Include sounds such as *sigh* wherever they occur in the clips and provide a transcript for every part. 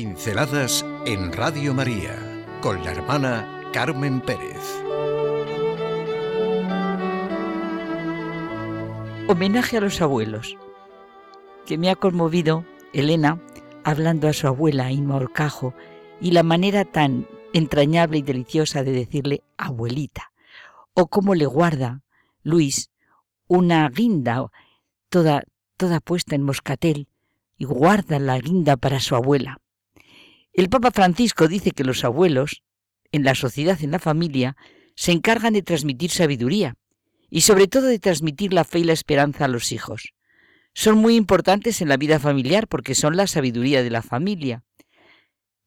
Pinceladas en Radio María con la hermana Carmen Pérez. Homenaje a los abuelos, que me ha conmovido Elena hablando a su abuela Inma Orcajo y la manera tan entrañable y deliciosa de decirle abuelita, o cómo le guarda Luis una guinda toda, toda puesta en moscatel y guarda la guinda para su abuela. El Papa Francisco dice que los abuelos, en la sociedad, en la familia, se encargan de transmitir sabiduría y sobre todo de transmitir la fe y la esperanza a los hijos. Son muy importantes en la vida familiar porque son la sabiduría de la familia.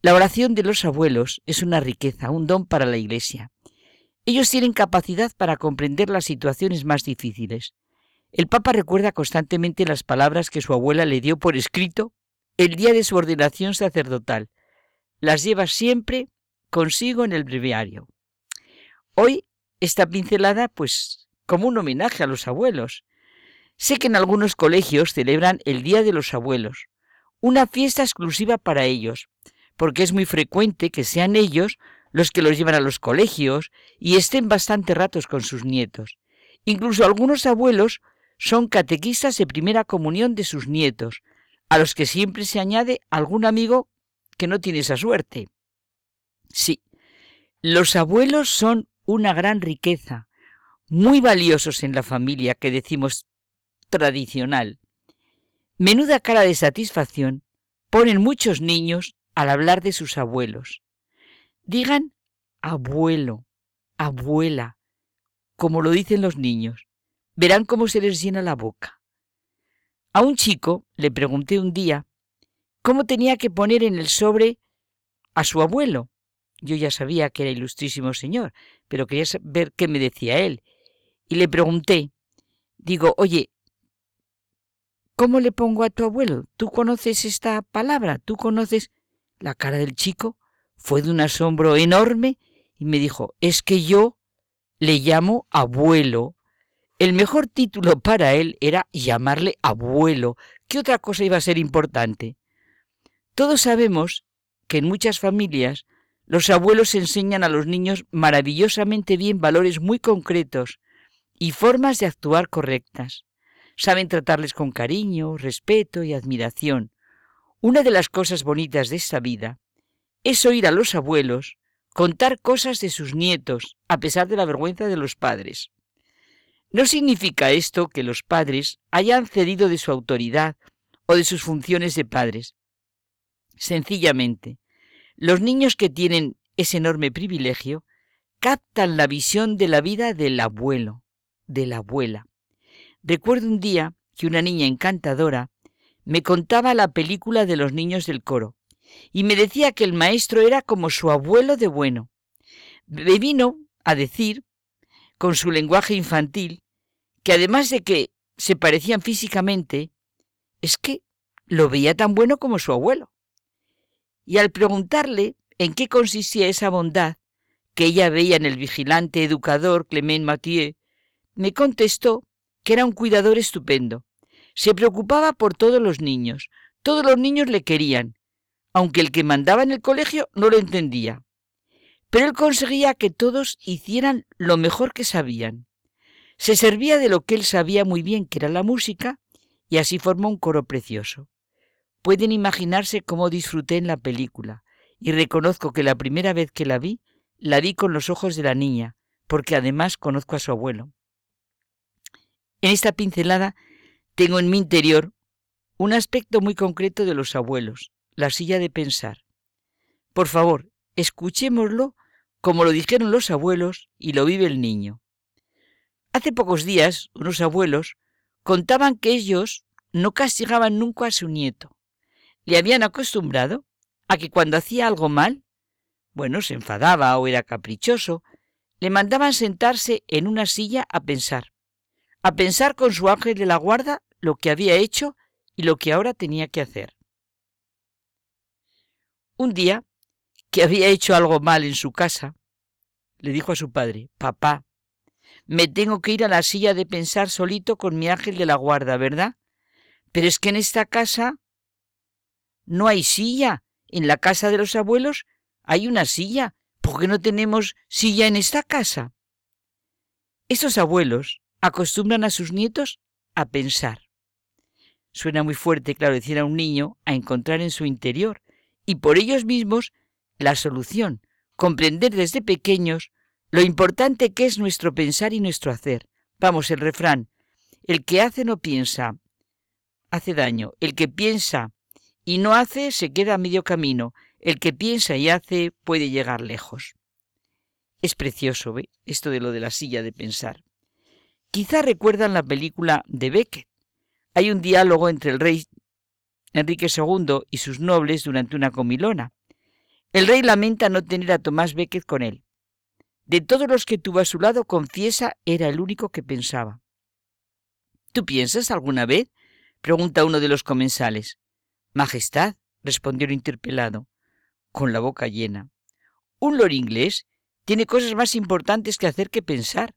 La oración de los abuelos es una riqueza, un don para la Iglesia. Ellos tienen capacidad para comprender las situaciones más difíciles. El Papa recuerda constantemente las palabras que su abuela le dio por escrito el día de su ordenación sacerdotal. Las lleva siempre consigo en el breviario. Hoy esta pincelada, pues, como un homenaje a los abuelos. Sé que en algunos colegios celebran el Día de los Abuelos, una fiesta exclusiva para ellos, porque es muy frecuente que sean ellos los que los llevan a los colegios y estén bastante ratos con sus nietos. Incluso algunos abuelos son catequistas de primera comunión de sus nietos, a los que siempre se añade algún amigo que no tiene esa suerte. Sí, los abuelos son una gran riqueza, muy valiosos en la familia que decimos tradicional. Menuda cara de satisfacción ponen muchos niños al hablar de sus abuelos. Digan abuelo, abuela, como lo dicen los niños. Verán cómo se les llena la boca. A un chico le pregunté un día cómo tenía que poner en el sobre a su abuelo. Yo ya sabía que era ilustrísimo señor, pero quería ver qué me decía él. Y le pregunté, digo, oye, ¿cómo le pongo a tu abuelo? ¿Tú conoces esta palabra? ¿Tú conoces? La cara del chico fue de un asombro enorme y me dijo, es que yo le llamo abuelo. El mejor título para él era llamarle abuelo. ¿Qué otra cosa iba a ser importante? Todos sabemos que en muchas familias los abuelos enseñan a los niños maravillosamente bien valores muy concretos y formas de actuar correctas. Saben tratarles con cariño, respeto y admiración. Una de las cosas bonitas de esta vida es oír a los abuelos contar cosas de sus nietos, a pesar de la vergüenza de los padres. No significa esto que los padres hayan cedido de su autoridad o de sus funciones de padres. Sencillamente, los niños que tienen ese enorme privilegio captan la visión de la vida del abuelo, de la abuela. Recuerdo un día que una niña encantadora me contaba la película de los niños del coro y me decía que el maestro era como su abuelo de bueno. Me vino a decir, con su lenguaje infantil, que además de que se parecían físicamente, es que lo veía tan bueno como su abuelo. Y al preguntarle en qué consistía esa bondad que ella veía en el vigilante educador Clement Mathieu, me contestó que era un cuidador estupendo, se preocupaba por todos los niños. Todos los niños le querían, aunque el que mandaba en el colegio no lo entendía. Pero él conseguía que todos hicieran lo mejor que sabían. Se servía de lo que él sabía muy bien, que era la música, y así formó un coro precioso. Pueden imaginarse cómo disfruté en la película, y reconozco que la primera vez que la vi, la vi con los ojos de la niña, porque además conozco a su abuelo. En esta pincelada tengo en mi interior un aspecto muy concreto de los abuelos, la silla de pensar. Por favor, escuchémoslo como lo dijeron los abuelos y lo vive el niño. Hace pocos días, unos abuelos contaban que ellos no castigaban nunca a su nieto. Le habían acostumbrado a que cuando hacía algo mal, bueno, se enfadaba o era caprichoso, le mandaban sentarse en una silla a pensar a pensar con su ángel de la guarda lo que había hecho y lo que ahora tenía que hacer. Un día, que había hecho algo mal en su casa, le dijo a su padre, Papá, me tengo que ir a la silla de pensar solito con mi ángel de la guarda, ¿verdad? Pero es que en esta casa no hay silla, En la casa de los abuelos hay una silla. ¿Por qué no tenemos silla en esta casa? Estos abuelos acostumbran a sus nietos a pensar. Suena muy fuerte, claro, decir a un niño a encontrar en su interior y por ellos mismos la solución, comprender desde pequeños lo importante que es nuestro pensar y nuestro hacer. Vamos, el refrán, el que hace no piensa, hace daño, el que piensa y no hace se queda a medio camino, el que piensa y hace puede llegar lejos. Es precioso, ¿ve? Esto de lo de la silla de pensar. Quizá recuerdan la película de Beckett. Hay un diálogo entre el rey Enrique II y sus nobles durante una comilona. El rey lamenta no tener a Tomás Beckett con él. De todos los que tuvo a su lado, confiesa, era el único que pensaba. ¿Tú piensas alguna vez? pregunta uno de los comensales. Majestad, respondió el interpelado, con la boca llena. Un lord inglés tiene cosas más importantes que hacer que pensar.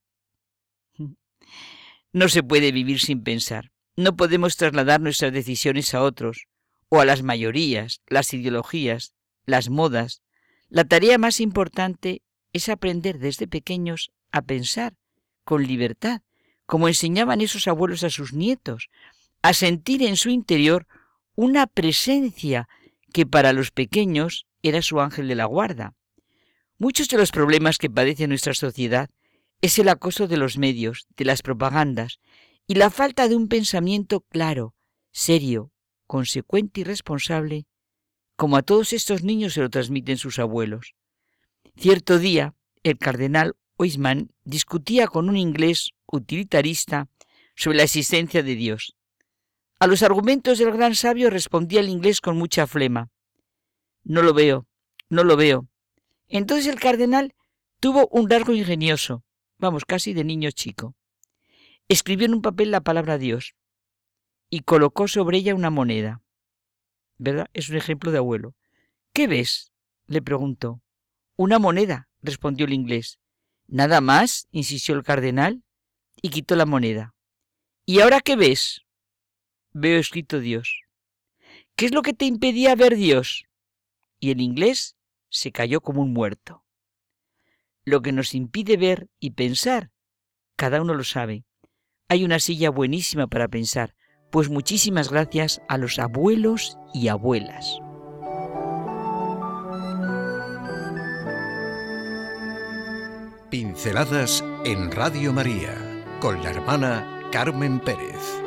*laughs* No se puede vivir sin pensar. No podemos trasladar nuestras decisiones a otros, o a las mayorías, las ideologías, las modas. La tarea más importante es aprender desde pequeños a pensar con libertad, como enseñaban esos abuelos a sus nietos, a sentir en su interior una presencia que para los pequeños era su ángel de la guarda. Muchos de los problemas que padece nuestra sociedad es el acoso de los medios, de las propagandas, y la falta de un pensamiento claro, serio, consecuente y responsable, como a todos estos niños se lo transmiten sus abuelos. Cierto día, el cardenal Oisman discutía con un inglés utilitarista sobre la existencia de Dios. A los argumentos del gran sabio respondía el inglés con mucha flema. No lo veo, no lo veo. Entonces el cardenal tuvo un largo ingenioso, vamos, casi de niño chico. Escribió en un papel la palabra Dios y colocó sobre ella una moneda. ¿Verdad? Es un ejemplo de abuelo. ¿Qué ves? le preguntó. Una moneda, respondió el inglés. Nada más, insistió el cardenal, y quitó la moneda. ¿Y ahora qué ves? Veo escrito Dios. ¿Qué es lo que te impedía ver Dios? Y el inglés se cayó como un muerto. Lo que nos impide ver y pensar, cada uno lo sabe. Hay una silla buenísima para pensar, pues muchísimas gracias a los abuelos y abuelas. Pinceladas en Radio María con la hermana Carmen Pérez.